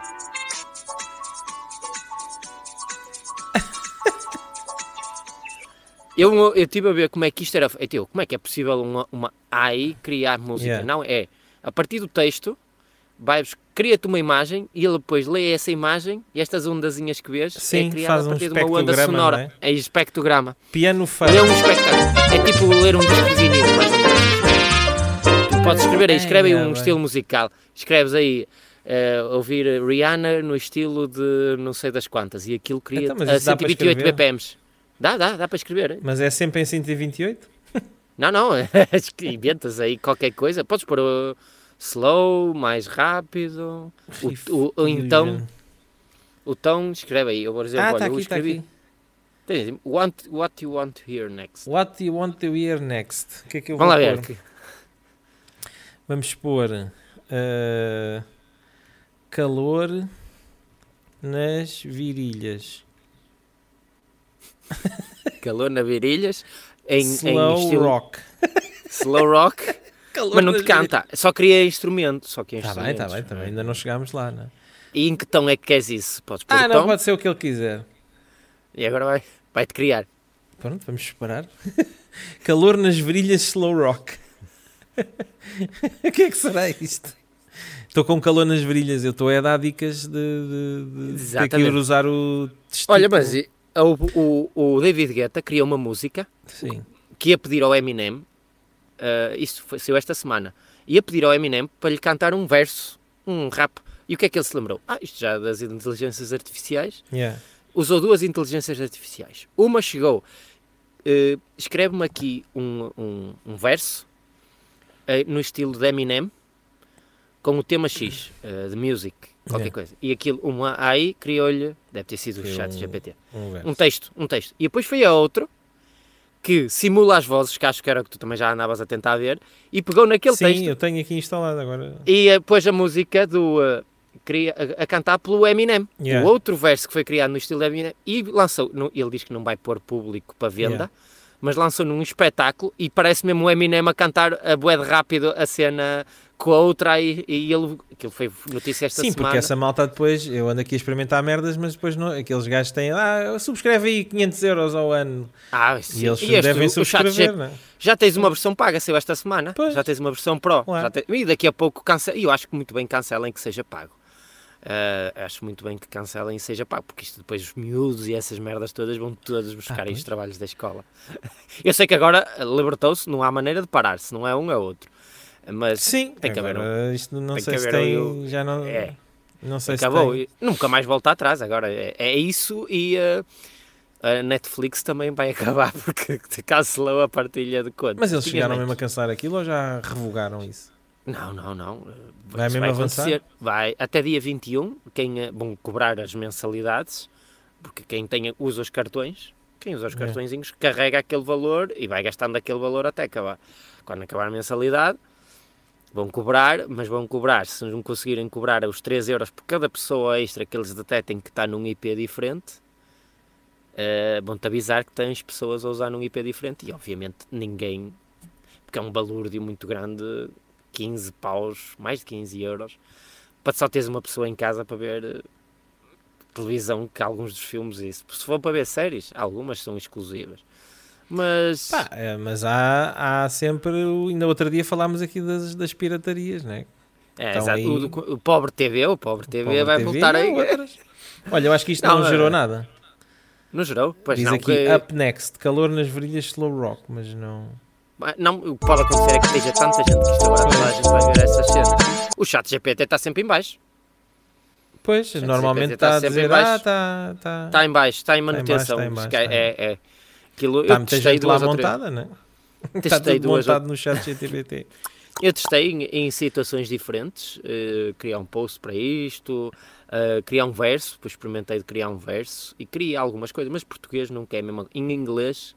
Eu, eu estive a ver como é que isto era. É, tio, como é que é possível uma, uma AI criar música? Yeah. Não, é a partir do texto, vai, cria-te uma imagem e ele depois lê essa imagem e estas ondazinhas que vês Sim, é criada faz a um partir de uma onda sonora. é? É espectrograma. Piano Ler funk. um espectáculo. É tipo ler um disco de vinil, podes escrever aí, escreve aí um estilo musical. Escreves aí, eh, ouvir Rihanna no estilo de não sei das quantas. E aquilo cria Então, a isso dá para 128 escrever? BPMs. Dá, dá, dá para escrever. Mas é sempre em 128? Não, não, [laughs] inventas aí qualquer coisa. Podes pôr uh, slow, mais rápido. O, o- o então, o tom, escreve aí. Eu vou dizer, Ah, olha, eu aqui, está escrevi. aqui. Tem, want, what you want to hear next. What you want to hear next? O que é que eu Vamos lá ver. pôr? Vamos pôr eh, calor nas virilhas. [laughs] Calor na virilhas. Em, em Slow estilo rock. [laughs] slow rock. Calor Mas não nas te canta, só cria instrumento. Só que Está Tá bem, está bem, também ainda não chegámos lá, não é? E em que tom é que queres isso? Podes pôr Ah, não, tom pode ser o que ele quiser. e agora vai, vai-te criar. Pronto, vamos esperar. [laughs] Calor nas virilhas slow rock. [laughs] o que é que será isto? Estou com calor nas virilhas, eu estou a dar dicas de, de, de ter que Exatamente. ir usar o testículo. Olha, mas o, o, o David Guetta criou uma música Sim. que ia pedir ao Eminem, uh, isso foi, saiu esta semana, ia pedir ao Eminem para lhe cantar um verso, um rap. E o que é que ele se lembrou? Ah, isto já das inteligências artificiais. Yeah. Usou duas inteligências artificiais. Uma chegou, uh, escreve-me aqui um, um, um verso no estilo de Eminem, com o tema X, uh, de music, qualquer coisa. E aquilo, uma AI criou-lhe, deve ter sido o chat um- GPT. Um. Um texto, um texto. E depois foi a outro que simula as vozes, que acho que era o que tu também já andavas a tentar ver, e pegou naquele Sim, texto eu tenho aqui instalado agora. e eh, pôs a música do. eh, cria- a, a cantar pelo Eminem. Yeah. O outro verso que foi criado no estilo Eminem e lançou. no- ele diz que não vai pôr público para venda. Yeah. Mas lançou num espetáculo e parece mesmo o Eminem a cantar a bué de rápido a cena com a outra e, e ele, aquilo foi notícia esta Sim, semana. porque essa malta depois, eu ando aqui a experimentar merdas, mas depois não, aqueles gajos têm, ah, subscreve aí 500 euros ao ano. Ah, sim. E eles este, devem subscrever, não é? Já tens uma versão paga, saiu esta semana. Pois. Já tens uma versão Pro. Claro. Já te- E daqui a pouco cancela. E eu acho que muito bem cancelem que seja pago. Ah, acho muito bem que cancelem e seja pago, porque isto depois os miúdos e essas merdas todas vão todas buscar Ah, os trabalhos da escola. [laughs] Eu sei que agora ah, libertou-se, não há maneira de parar, se não é um é outro. Mas Sim, Tem que haver agora, isto não tem sei se tem, aí já não, é, não sei acabou. se tem. Nunca mais volta atrás. Agora é, é isso e ah, a Netflix também vai [laughs] acabar porque cancelou a partilha de contas. Mas eles chegaram mesmo a cancelar aquilo ou já revogaram isso? Não, não, não. Vai Isso mesmo avançar? acontecer. Vai até dia 21, quem eh, vão cobrar as mensalidades, porque quem tem, usa os cartões, quem usa os É. cartõezinhos, carrega aquele valor e vai gastando aquele valor até acabar. Quando acabar a mensalidade, vão cobrar, mas vão cobrar, se não conseguirem cobrar os 3 euros por cada pessoa extra que eles detectem que está num IP diferente, eh, vão-te avisar que tens pessoas a usar num IP diferente e obviamente ninguém, porque é um balúrdio muito grande, 15 paus, mais de 15 euros, para só teres uma pessoa em casa para ver eh, televisão, que alguns dos filmes, isso. Se for para ver séries, algumas são exclusivas. Mas, Pá, é, mas há, há sempre, o- ainda outro dia falámos aqui das, das piratarias, né? é, então exato, aí- o, o pobre TV, o pobre TV Pobre vai TV, voltar aí. outras. Olha, eu acho que isto não, Não, gerou nada. Não gerou? Pois Diz não, aqui, que- up next, calor nas virilhas slow rock, mas não... não, o que pode acontecer é que esteja tanta gente que isto agora toda a gente vai ver essas cenas. O chat GPT está sempre em baixo. Pois, normalmente está sempre em baixo. ah, está... Tá, Está em baixo, está em em baixo, manutenção. está em baixo, é, em é, é. Aquilo, tá eu testei lá duas três- montada, né? [laughs] Testei tudo duas montado no [laughs] chat GTBT. Eu testei em, em situações diferentes, eh, criar um post para isto, uh, criar um verso, depois experimentei de criar um verso e criei algumas coisas, mas português nunca é mesmo. Em inglês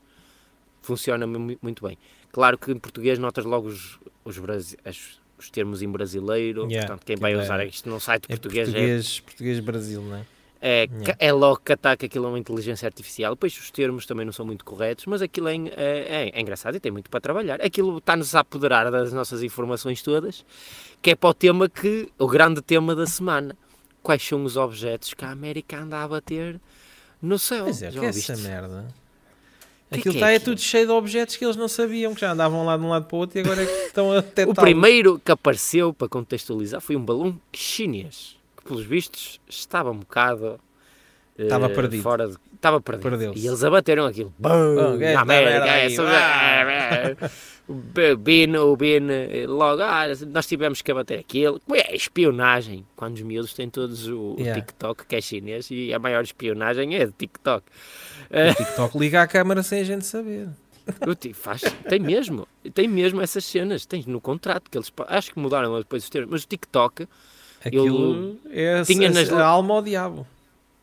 funciona muito bem. Claro que em português notas logo os, os, as, os termos em brasileiro, yeah, portanto quem vai usar isto num site é português, português é... Português Brasil, não é? É, yeah. é logo que ataca aquilo a uma inteligência artificial. Depois os termos também não são muito corretos, mas aquilo é, é, é, é engraçado e tem muito para trabalhar. Aquilo está-nos a apoderar das nossas informações todas, que é para o tema que, o grande tema da semana. Quais são os objetos que a América anda a bater no céu? Pois é, que é essa merda. Que aquilo está é, é tudo cheio de objetos que eles não sabiam, que já andavam lá de um lado para o outro e agora é que estão a [laughs] O primeiro que apareceu, para contextualizar, foi um balão chinês pelos vistos, estava um bocado. Estava uh, perdido. Fora de, estava perdido. E eles abateram aquilo. Bum, na América. É, o Bin, o Bin, logo, ah, nós tivemos que abater aquilo. É espionagem. Quando os miúdos têm todos o, yeah. TikTok, que é chinês, e a maior espionagem é de TikTok. O TikTok liga à câmara sem a gente saber. Faz, tem mesmo, tem mesmo essas cenas, tens no contrato que eles acho que mudaram depois os termos, mas o TikTok Aquilo é tinha nas... a alma ao diabo.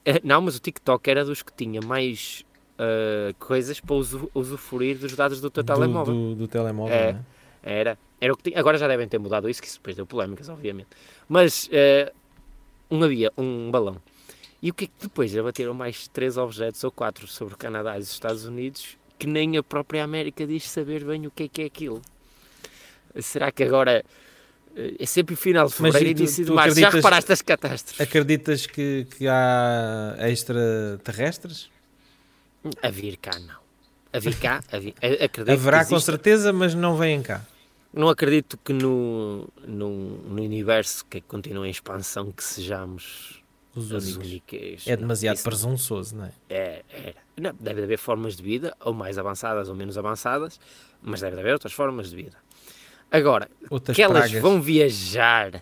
É, não, mas o TikTok era dos que tinha mais uh, coisas para usufruir dos dados do teu do, telemóvel. Do, do telemóvel, é, né? Era. era o que tinha. Agora já devem ter mudado isso, que isso depois deu polémicas, obviamente. Mas uh, um havia um balão. E o que é que depois abateram mais três objetos ou quatro sobre o Canadá e os Estados Unidos que nem a própria América diz saber bem o que é que é aquilo? Será que agora eh, é sempre final de fevereiro e início de março. Já reparaste as catástrofes? Acreditas que, que há extraterrestres? A vir cá, não. A vir cá, a vir, acredito Haverá com certeza, mas não vêm cá. Não acredito que no, no, no universo que continua em expansão que sejamos os únicos. É demasiado não, presunçoso, não é? É, é. Não, deve haver formas de vida, ou mais avançadas ou menos avançadas, mas deve haver outras formas de vida. Agora, Outras que elas pragas. vão viajar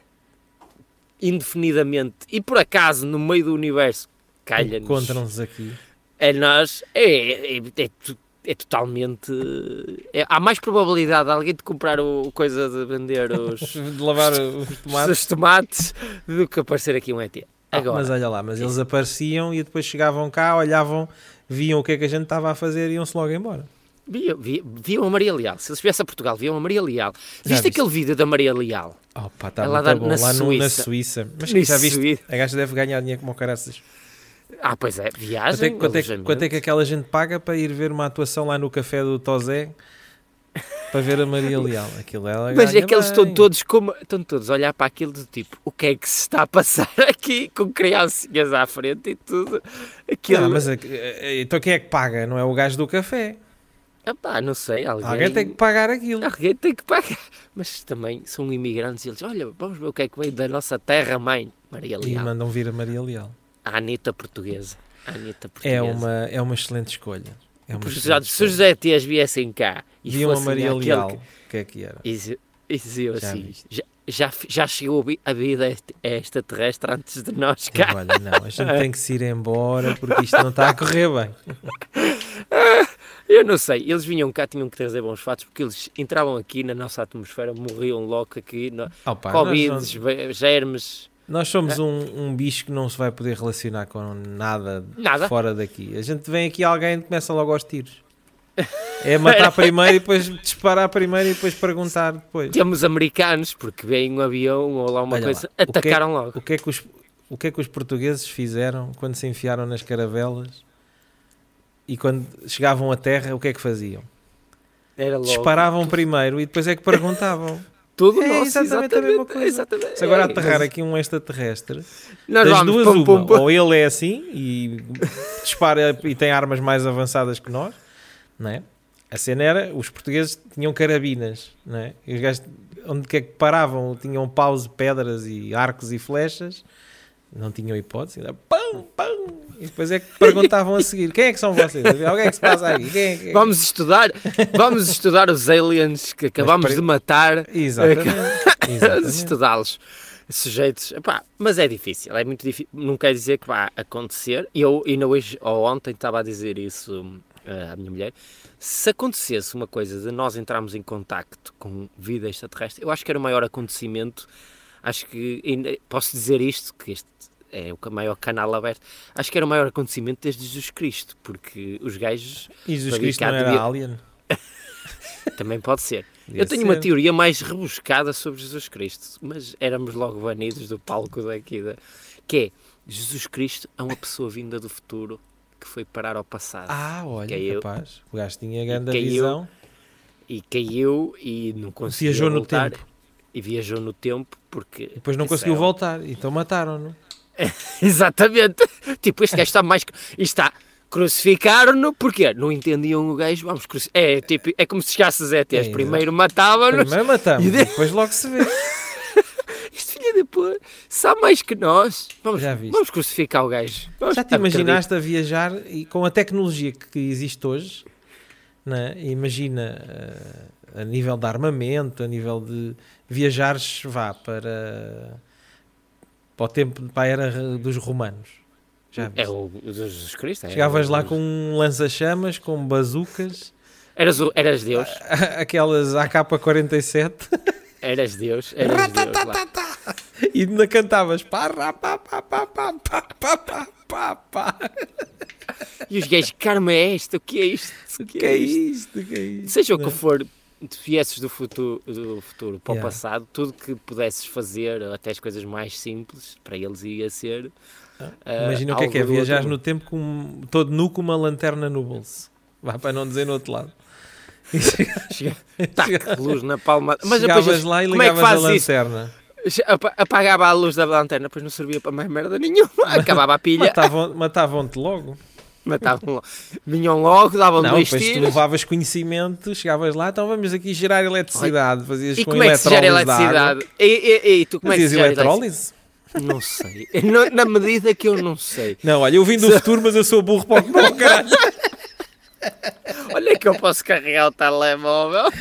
indefinidamente e por acaso no meio do universo calha-nos. Encontram-nos aqui. É nós, é, é, é, é totalmente. É, há mais probabilidade de alguém de comprar o coisa de vender os. [laughs] de lavar os tomates. os tomates do que aparecer aqui um ET. Ah, Agora, ah, mas olha lá, mas eles apareciam e depois chegavam cá, olhavam, viam o que é que a gente estava a fazer e iam-se logo embora. Viam, viam a Maria Leal. Se eles viessem a Portugal, viam a Maria Leal. Viste aquele vídeo da Maria Leal? Oh, pá, tá Ela bom. Na lá no, na Suíça. Mas que já viste? Suíça. A gaja deve ganhar dinheiro como o caraças. Ah, pois é. Viagem, quanto é, quanto, é, quanto é que aquela gente paga para ir ver uma atuação lá no café do Tozé? para ver a Maria Leal. Aquilo ela Mas é que eles estão todos, como, estão todos a olhar para aquilo do tipo, o que é que se está a passar [laughs] aqui com criancinhas à frente e tudo. Aquilo... Não, mas, então quem é que paga? Não é o gajo do café? Epá, não sei, alguém... alguém tem que pagar aquilo. Alguém tem que pagar. Mas também são imigrantes e eles, olha, vamos ver o que é que veio da nossa terra-mãe, Maria Leal. E mandam vir a Maria Leal. A Anitta portuguesa. A Anitta é portuguesa. É uma, é uma excelente escolha. É uma excelente se os José Tias viessem cá e Viam a Maria Leal, o que... é que era? E diziam assim, já, já, já chegou a vida extraterrestre antes de nós cá. olha, não, a gente tem que se ir embora porque isto não está a correr bem. [laughs] Eu não sei, eles vinham cá, tinham que trazer bons fatos, porque eles entravam aqui na nossa atmosfera, morriam logo aqui, no, Opa, Covid, somos, germes. Nós somos um, um, bicho que não se vai poder relacionar com nada, nada, fora daqui. A gente vem aqui alguém começa logo aos tiros. [laughs] É matar primeiro e depois disparar primeiro e depois perguntar depois. Temos americanos, porque vem um avião ou lá uma Olha coisa, lá, atacaram o é, logo. O que, é que os, o que é que os portugueses fizeram quando se enfiaram nas caravelas e quando chegavam à terra, o que é que faziam? Era logo. Disparavam primeiro e depois é que perguntavam. [laughs] Tudo é nosso, exatamente, exatamente, a mesma coisa. Exatamente. Se agora é, aterrar aqui um extraterrestre, Nós das duas pum, uma, pum, pum. ou ele é assim e [laughs] dispara e tem armas mais avançadas que nós, não é? A cena era, os portugueses tinham carabinas, não é? E os gajos, onde que é que paravam, tinham paus, pedras e arcos e flechas, não tinham hipótese, era pão, pão, e depois é que perguntavam a seguir: quem é que são vocês? Alguém é que se passa aqui? É que... É? Vamos estudar, vamos estudar os aliens que acabamos para... de matar. Exatamente. [laughs] Vamos estudá-los. Sujeitos, epá, mas é difícil, é muito difícil, não quer dizer que vá acontecer. Eu ainda hoje ou ontem estava a dizer isso uh, à minha mulher. Se acontecesse uma coisa de nós entrarmos em contacto com vida extraterrestre, eu acho que era o maior acontecimento. Acho que ainda, posso dizer isto: que este é o maior canal aberto. Acho que era o maior acontecimento desde Jesus Cristo, porque os gajos. E Jesus Cristo não era devia- alien? [laughs] Também pode ser. Devia Eu tenho uma ser. teoria mais rebuscada sobre Jesus Cristo, mas éramos logo banidos do palco daqui. Da... Que é: Jesus Cristo é uma pessoa vinda do futuro que foi parar ao passado. Ah, olha, Caiu. rapaz. O gajo tinha grande caiu visão. E caiu e não conseguiu. Viajou no voltar. tempo. E viajou no tempo porque. Depois não conseguiu voltar. Então mataram-no. [laughs] Exatamente. tipo, este gajo está mais. Está. Crucificaram-no, porquê? Não entendiam o gajo, vamos crucificar. É, tipo, é como se chegasses ETs. É, Primeiro matavam-nos, Primeiro matamos, E de- depois logo se vê. [laughs] Este filho de puta sabe mais que nós. Vamos, vamos crucificar o gajo. Vamos- Já te imaginaste a viajar e com a tecnologia que existe hoje, né? imagina eh, a nível de armamento, a nível de viajares, vá para, para o tempo, para a era dos romanos. Já É o, o Jesus Cristo. é Chegavas o- lá com um lança-chamas, com bazucas, Eras, o- eras Deus. aquelas AK-47 Eras Deus. Eras Deus lá. e ainda cantavas pá, rá, pá, pá, pá, pá, pá, pá, pá, pá, pá. E os gajos, karma é esta? O que é isto? O Que é isto? Que é isto? Seja o que for, viesses do futuro, do futuro para Yeah. o passado, tudo que pudesses fazer, até as coisas mais simples, para eles ia ser. ah, Imagina o que é que é viajar no tempo com, todo nu com uma lanterna no bolso. Vá para não dizer no outro lado. Chega- [laughs] Chega- Tac, luz na palma. Mas chegavas depois, lá e é ligavas a fazes isso? lanterna. Apa- Apagava a luz da lanterna, depois não servia para mais merda nenhuma. [laughs] Acabava a pilha, Matavam- Matavam-te logo. Matavam logo. Vinham logo, davam dois depois tu tiros. levavas conhecimento, chegavas lá, então vamos aqui gerar eletricidade. Fazias E com como é que se gera eletricidade? E, e, e tu como é que Fazias se eletrólise? Não sei. Na medida que eu não sei. Não, olha, eu vim do futuro, mas eu sou burro para o caralho. [laughs] Olha que eu posso carregar o telemóvel.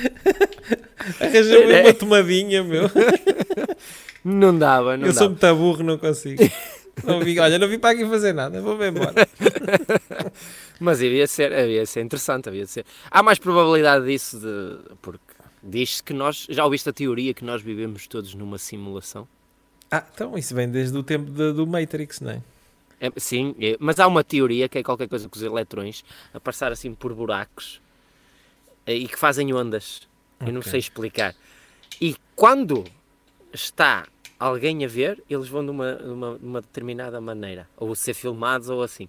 Arranja-me uma tomadinha, meu. Não dava, não eu sou dava. muito burro, não consigo. Não vim, olha, não vim para aqui fazer nada, vou-me embora. [laughs] Mas havia de ser, havia de ser interessante, havia de ser. Há mais probabilidade disso de. Porque diz-se que nós. Já ouviste a teoria que nós vivemos todos numa simulação? Ah, então isso vem desde o tempo de- do Matrix, não é? É, sim, é, mas há uma teoria que é qualquer coisa com os eletrões a passar assim por buracos eh, e que fazem ondas. Eu não sei explicar. E quando está alguém a ver, eles vão de uma, de uma, de uma determinada maneira, ou ser filmados ou assim.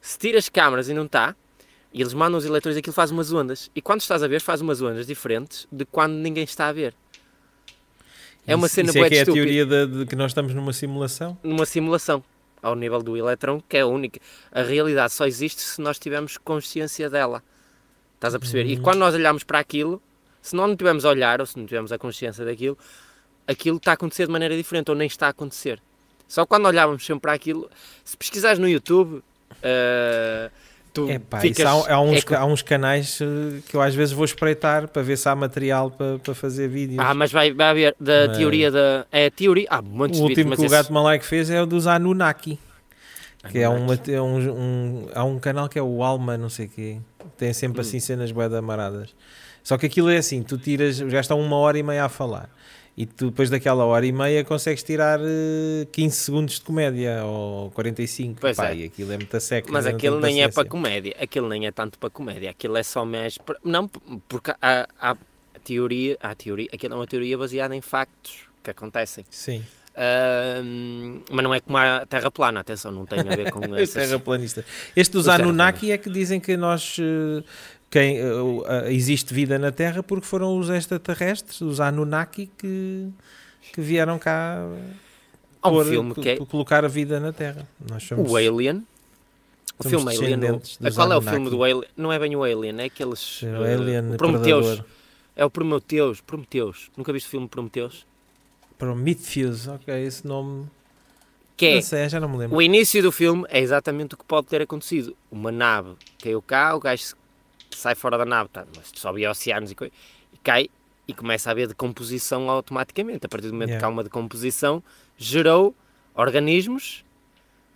Se tiras câmaras e não está, e eles mandam os eletrões, aquilo faz umas ondas. E quando estás a ver, faz umas ondas diferentes de quando ninguém está a ver. É uma Isso- cena isso é que é a teoria de, de que nós estamos numa simulação? numa simulação ao nível do eletrão, que é a única. A realidade só existe se nós tivermos consciência dela. Estás a perceber? E Uhum. quando nós olhamos para aquilo, se nós não tivermos a olhar ou se não tivermos a consciência daquilo, aquilo está a acontecer de maneira diferente ou nem está a acontecer. Só quando olhávamos sempre para aquilo, se pesquisares no YouTube, eh, tu Epá, ficas. isso há, há uns, é há uns canais eh, que eu às vezes vou espreitar para ver se há material para, para fazer vídeos. Ah, mas vai, vai haver da Mas- teoria da. É a teoria. Há montes o vídeos, último mas que o esse- Gato Malaico fez é o dos Anunnaki. Que é, uma, é um, um- há um canal que é o Alma, não sei o quê. Tem sempre Hum. assim cenas bué de amaradas. Só que aquilo é assim, tu tiras, já estão uma hora e meia a falar. E tu depois daquela hora e meia consegues tirar eh, 15 segundos de comédia ou 45. Pois Pá, é. e aquilo é muita seca. Mas aquilo nem é para comédia, aquilo nem é tanto para comédia, aquilo é só mais. Não, porque há, há teoria, há teoria, aquilo é uma teoria baseada em factos que acontecem. Sim, Ahm, mas não é como a Terra plana, atenção, não tem a ver com [laughs] é essas. terraplanista. Este dos Os Anunnaki é que dizem que nós. eh, Quem, eh, o- eh, existe vida na Terra porque foram os extraterrestres, os Anunnaki, que, que vieram cá Há um filme que é co- colocar a vida na Terra. O Alien. O filme Alien. o- dos Qual é o Anunnaki. filme do Alien? Não é bem o Alien, é aqueles. o eh, Alien o Prometeus. Predador. É o Prometeus. Prometeus. Nunca viste o filme Prometeus? Prometheus, ok, esse nome. Que é Não sei, já não me lembro. O início do filme é exatamente o que pode ter acontecido. Uma nave caiu cá, o gajo sai fora da nave, tá, mas sobe oceanos e, e cai e começa a haver decomposição automaticamente. A partir do momento Yeah. que há uma decomposição, gerou organismos.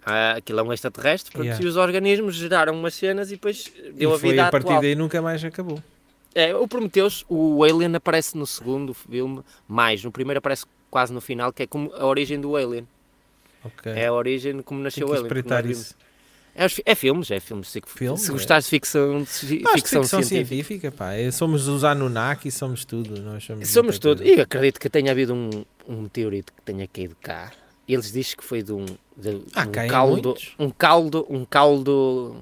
ah, aquilo é um extraterrestre, pronto, Yeah. e os organismos geraram umas cenas e depois deu e a vida a partir atual. daí nunca mais acabou. É, o Prometheus, o Alien aparece no segundo filme, mais. No primeiro aparece quase no final, que é como a origem do Alien. Ok. É a origem como nasceu que ele. como espreitar nós vimos. isso. É, é filmes, é filmes. Se, Filmes, se é. gostares de ficção, de ficção, ficção científica. científica, pá. é- Somos os Anunnaki, somos tudo. Nós somos, Somos coisa. E acredito que tenha havido um, um meteorito que tenha caído cá. Eles dizem que foi de um, de Ah, um caldo, muitos. um caldo, um caldo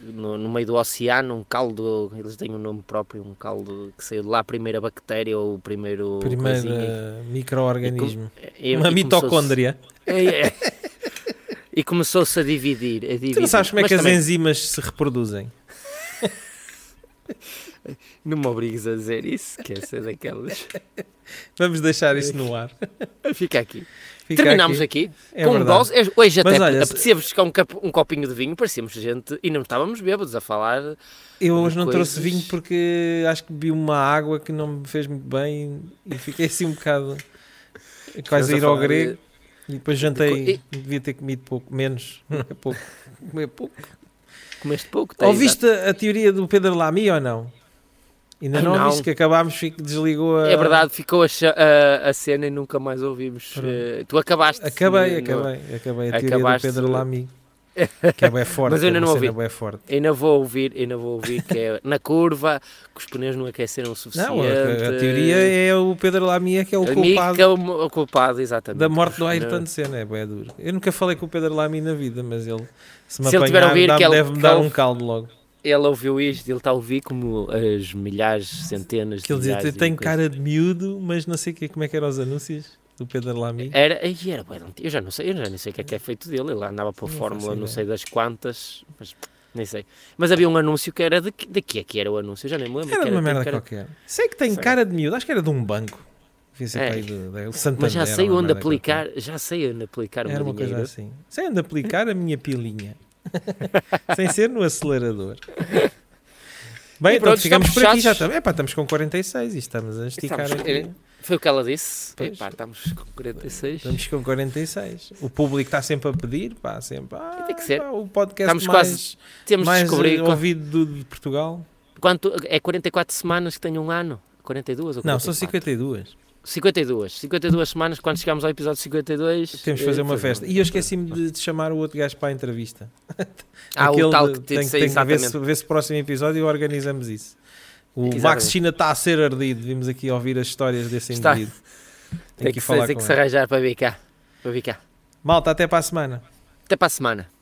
no, no meio do oceano, um caldo, eles têm um nome próprio, um caldo que saiu de lá a primeira bactéria ou o primeiro Primeiro micro-organismo. Uma e mitocôndria. É, é. [laughs] E começou-se a dividir, a dividir. Tu não sabes como é Mas que as também enzimas se reproduzem? [laughs] Não me obrigues a dizer isso, que essa é daquelas. Vamos deixar isso no ar. [laughs] Fica aqui. Fica Terminamos aqui, É com verdade. dose. É, Hoje até olha, apetecia buscar um, copinho de vinho, parecíamos gente e não estávamos bêbados a falar. Eu hoje não coisas. trouxe vinho porque acho que bebi uma água que não me fez muito bem e fiquei assim um bocado quase a ir ao grego e depois jantei, E- devia ter comido pouco, menos, [laughs] não é pouco, comer pouco. Comeste pouco, tá Ouviste a, a teoria do Pedro Lamy ou não? Ainda Ai, não, não. que acabámos, desligou a... É verdade, ficou a, a- a cena e nunca mais ouvimos. Eh, tu acabaste. Acabei, no- acabei, acabei a teoria do Pedro Lamy. Que é bem forte, Mas eu ainda é uma não ouvi. forte. Ainda vou ouvir, ainda vou ouvir que é na curva, que os pneus não aqueceram o suficiente. Não, a, a teoria é o Pedro Lamy é que é o A culpado que é o, culpado, exatamente. da morte do Ayrton. Senna, é bem duro. Eu nunca falei com o Pedro Lamy na vida, mas ele se me Se ele apanhar, ouvir, dá- que ele- deve-me que dar ele- um caldo logo. Ele ouviu isto, ele está a ouvir como as milhares, centenas Que ele de dizia, milhares de tem cara de miúdo, mas não sei que, como é que eram os anúncios do Pedro Lamy. Era, era eu já não sei, eu já nem sei o que é que é feito dele. Ele andava por Não Fórmula, faço não sei das quantas, mas nem sei. Mas havia um anúncio que era de, que- de que é que era o anúncio? Eu já nem me lembro. Era de uma merda qualquer. Sei que tem Sei. cara de miúdo, acho que era de um banco. É. para do, do. Mas já sei onde aplicar, já sei onde aplicar o. Era meu uma coisa dinheiro. assim. Sei onde aplicar a minha pilinha. [laughs] Sem ser no acelerador. [laughs] Bem, E então pronto, ficamos por aqui. Já estamos, epá, estamos com 46 e estamos a esticar Estamos- aqui. Foi o que ela disse. Pois. Epá, estamos com 46. Estamos com 46. O público está sempre a pedir, pá, sempre. Ah, Tem que ser. pá, o podcast Estamos mais, quase- Temos de mais descobrir eh, ouvido do- de Portugal. quanto, é 44 semanas que tem um ano. 42 ou 44? Não, são 52. 52. 52 semanas, quando chegamos ao episódio 52. Temos de eh, fazer uma fazemos- festa. E eu esqueci-me de, de chamar o outro gajo para a entrevista. Ah, Aquele o tal que tem, tem, tem que ver se, ver se próximo episódio organizamos isso. O Max Exatamente. China está a ser ardido. Vimos aqui ouvir as histórias desse Está. indivíduo. Tem que que, falar com que se arranjar para vir cá. Para vir cá. Malta, até para a semana. Até para a semana.